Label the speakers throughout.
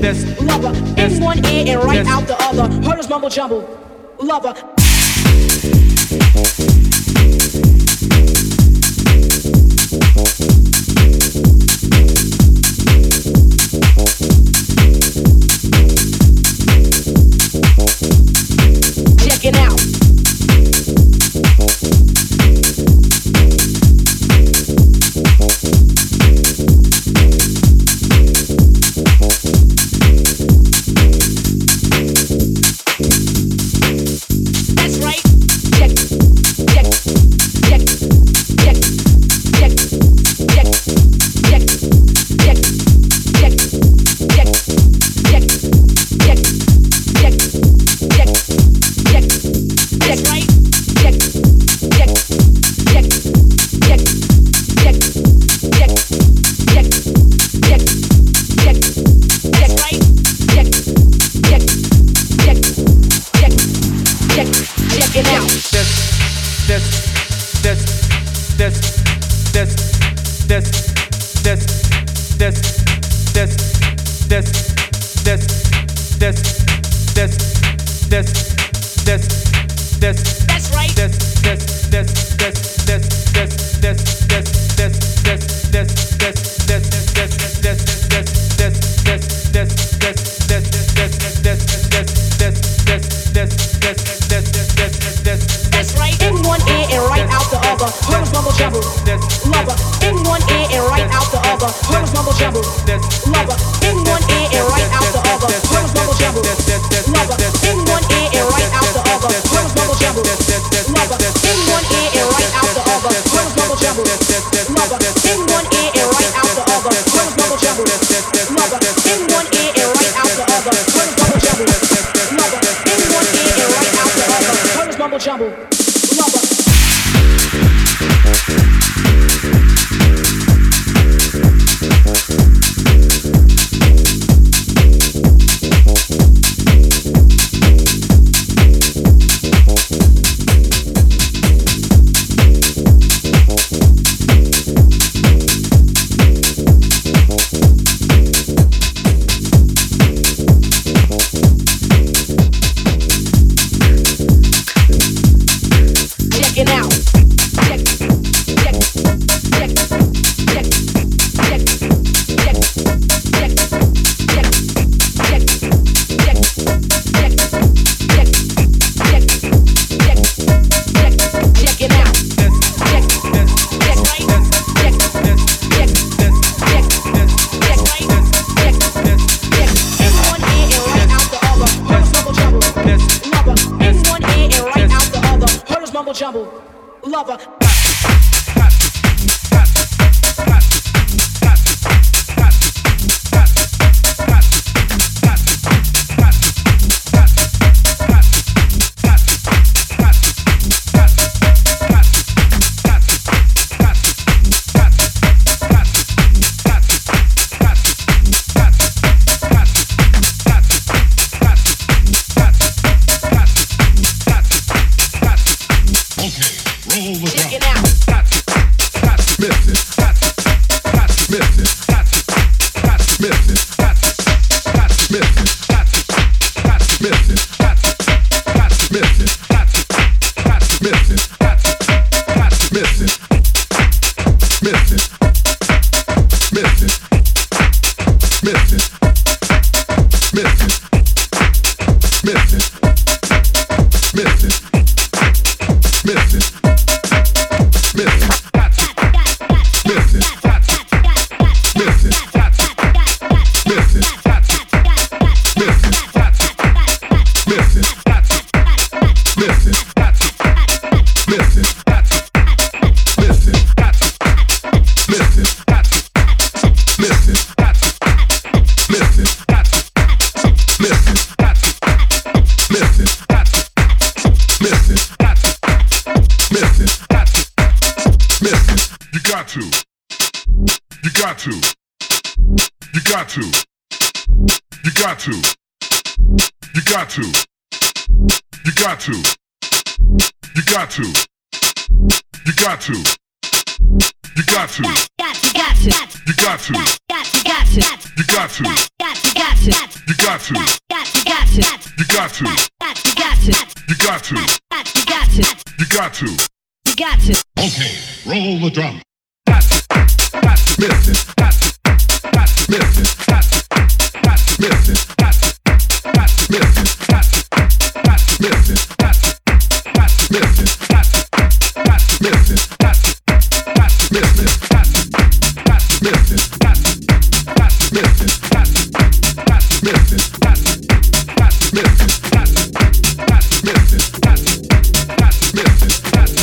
Speaker 1: this lover in one ear and right out the other. Hurdles mumble jumble, lover.
Speaker 2: Okay,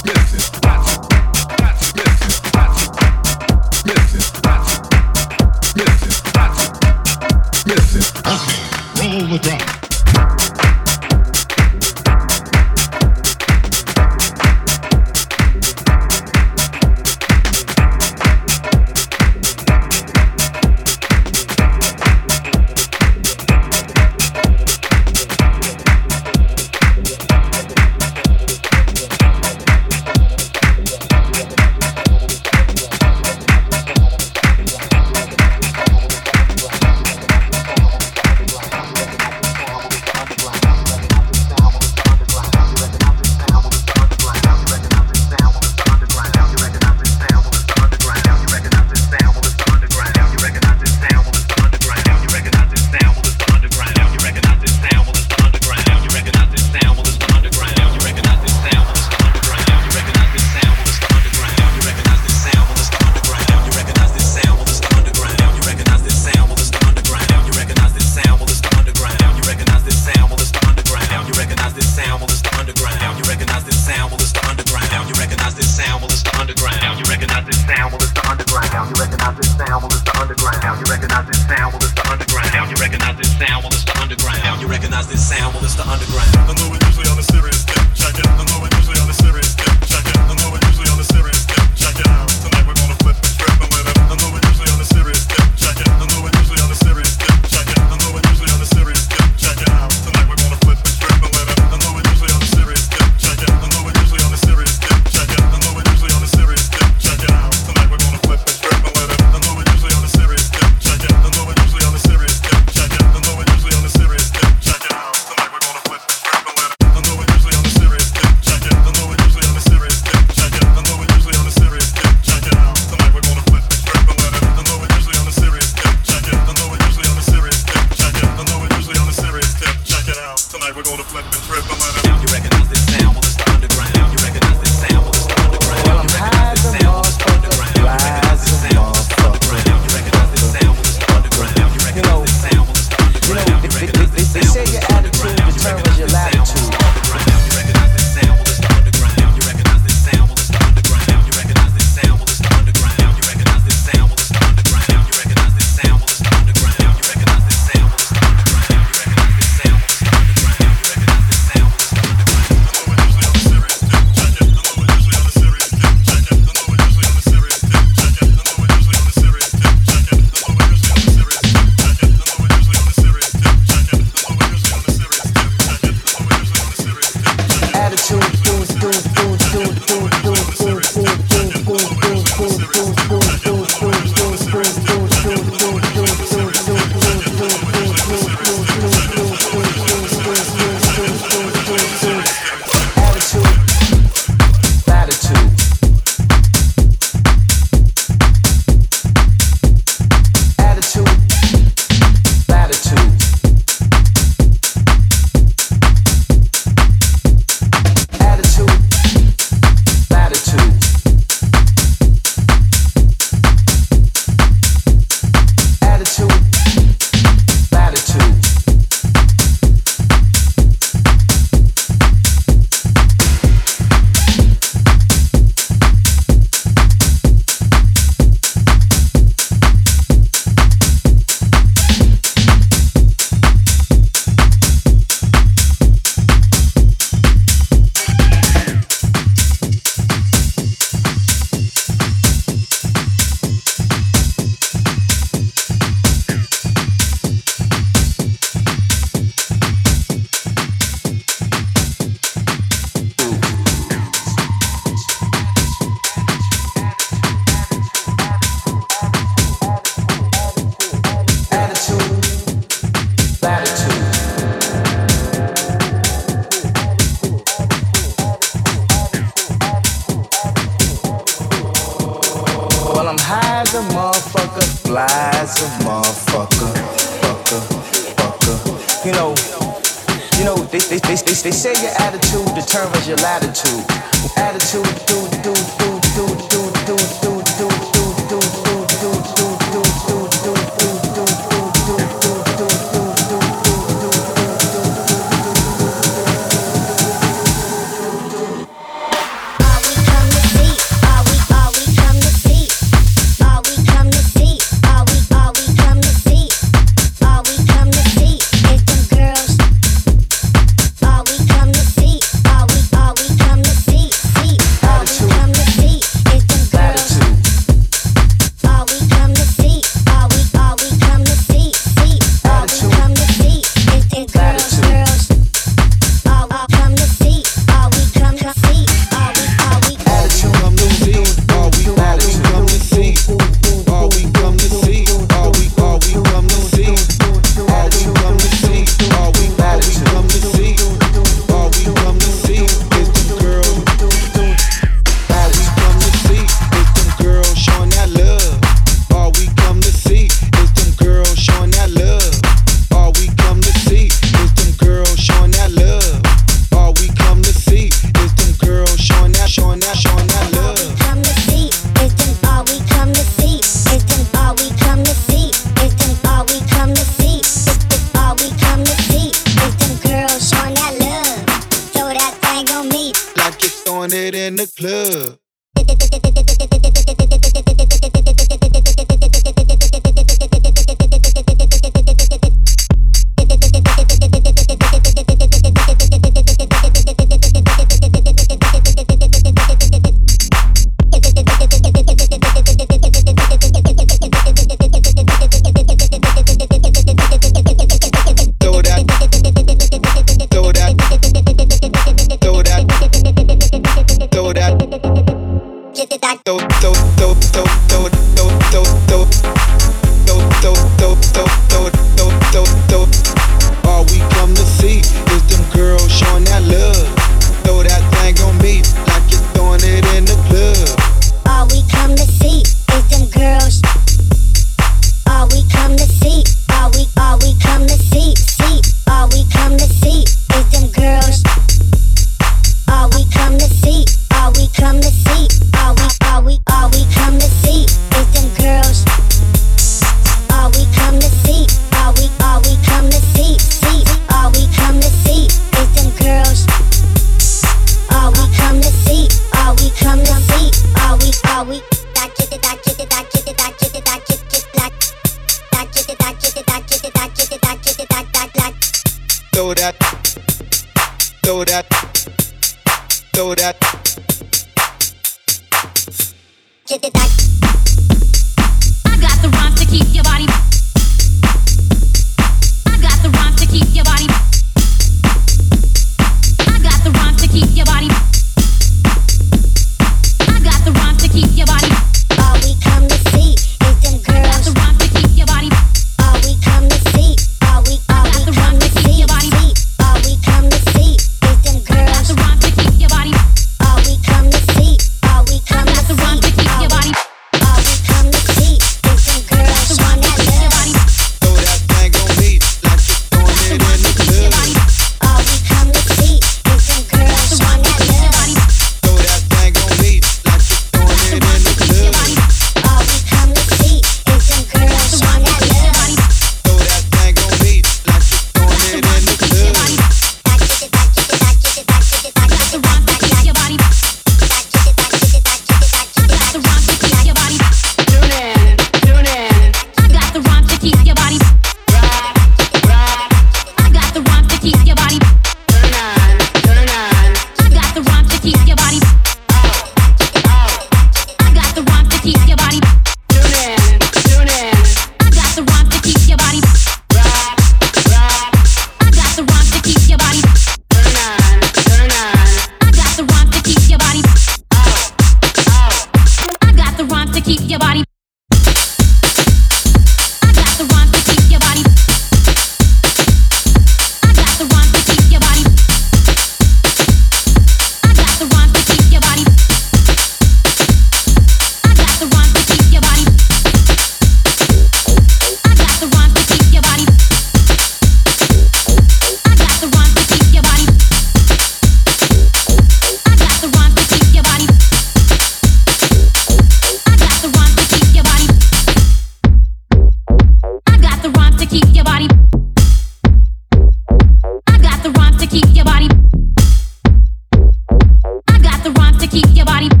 Speaker 3: keep your body.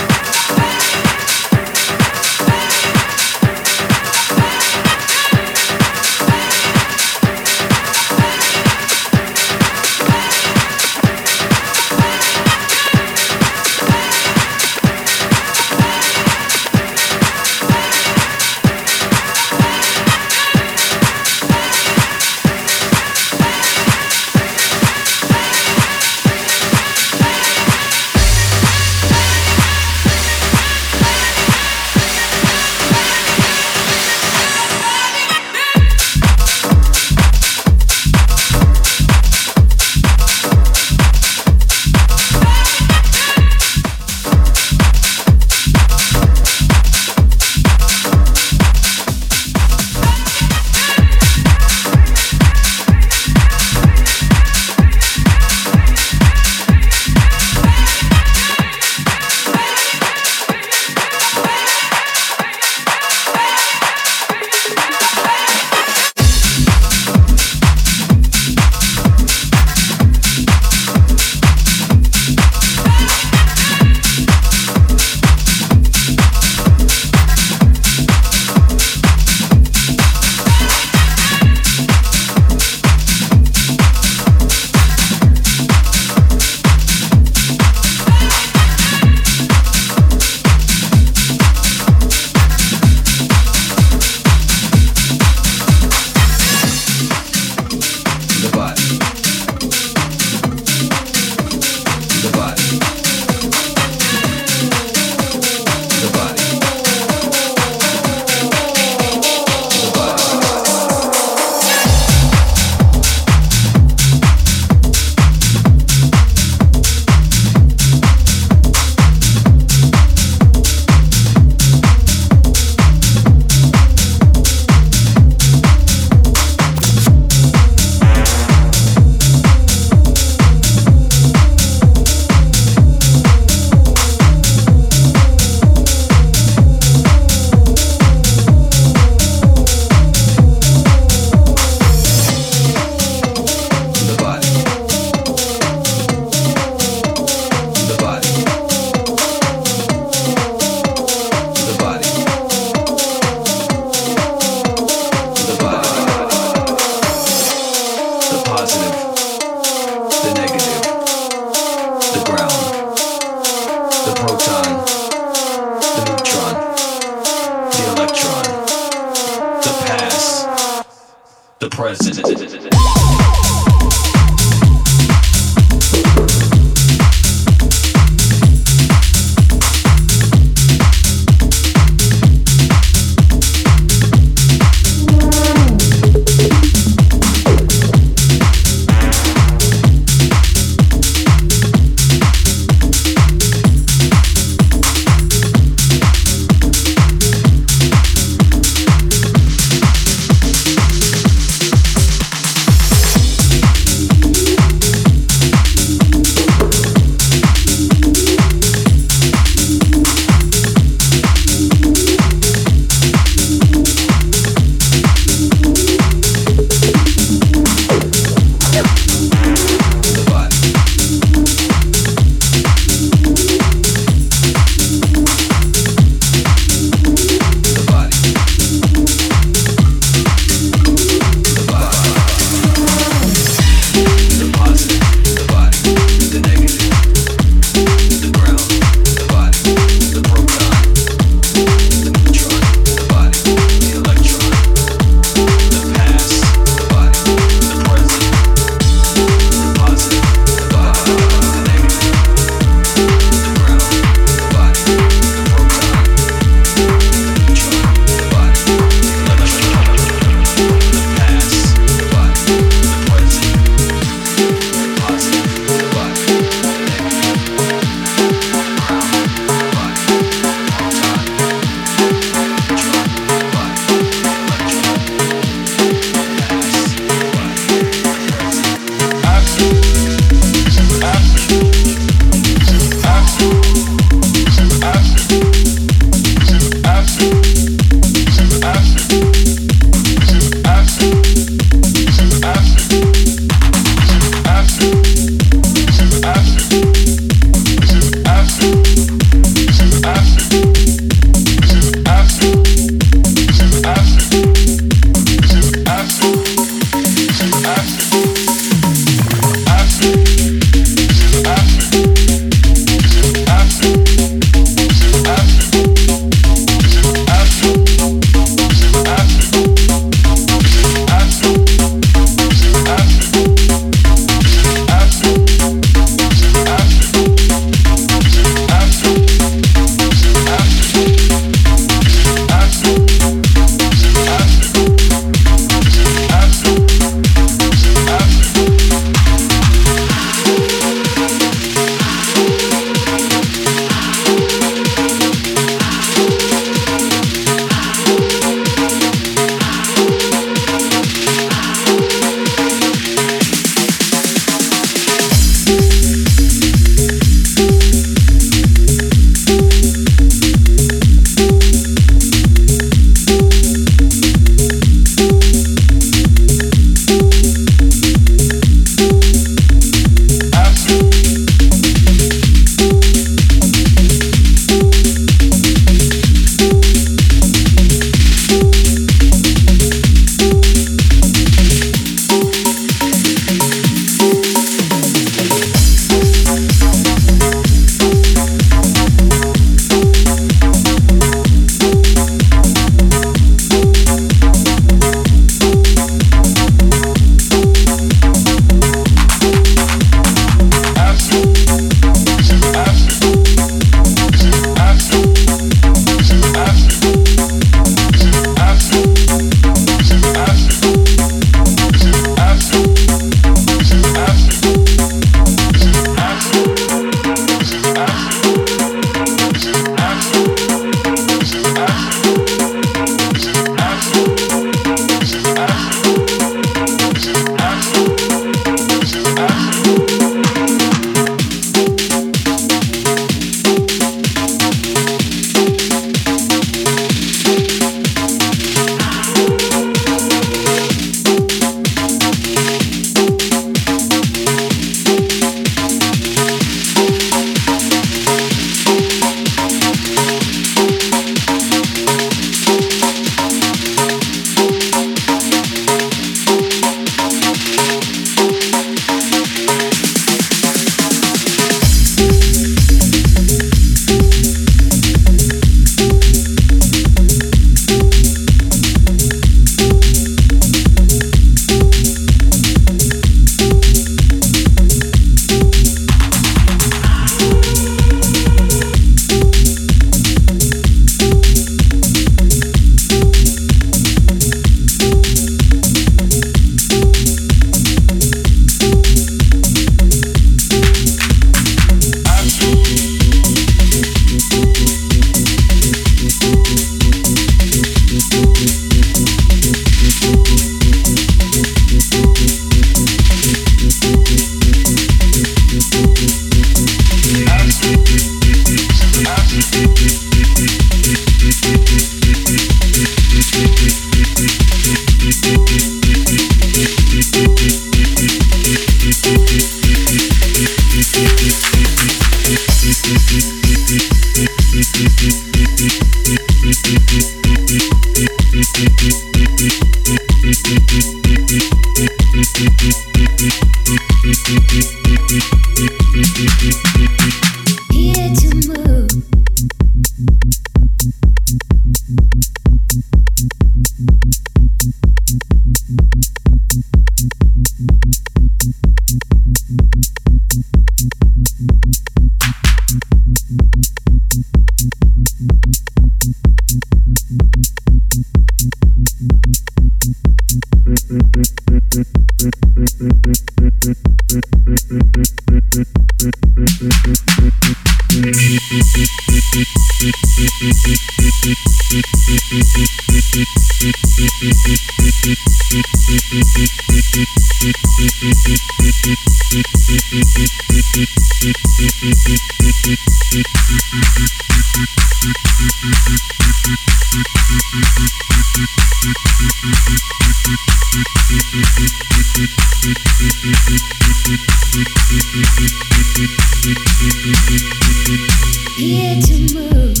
Speaker 3: Here to move.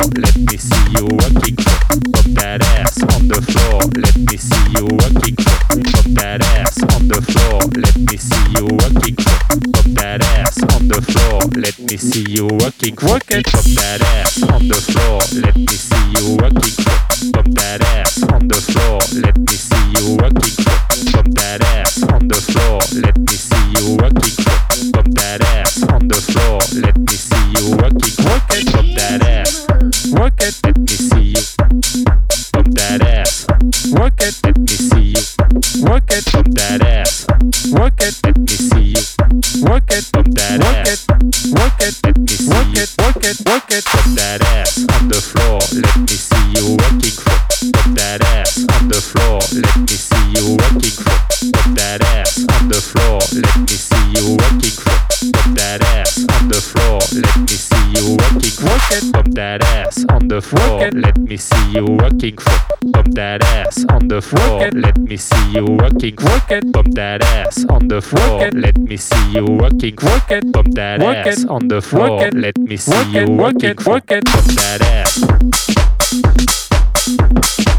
Speaker 3: Let me see you rocking on the floor. Work it. Let me see you working, work it, bump that work ass it. on the floor. Work it. Let me see work you it, work it, work it,
Speaker 4: work that ass.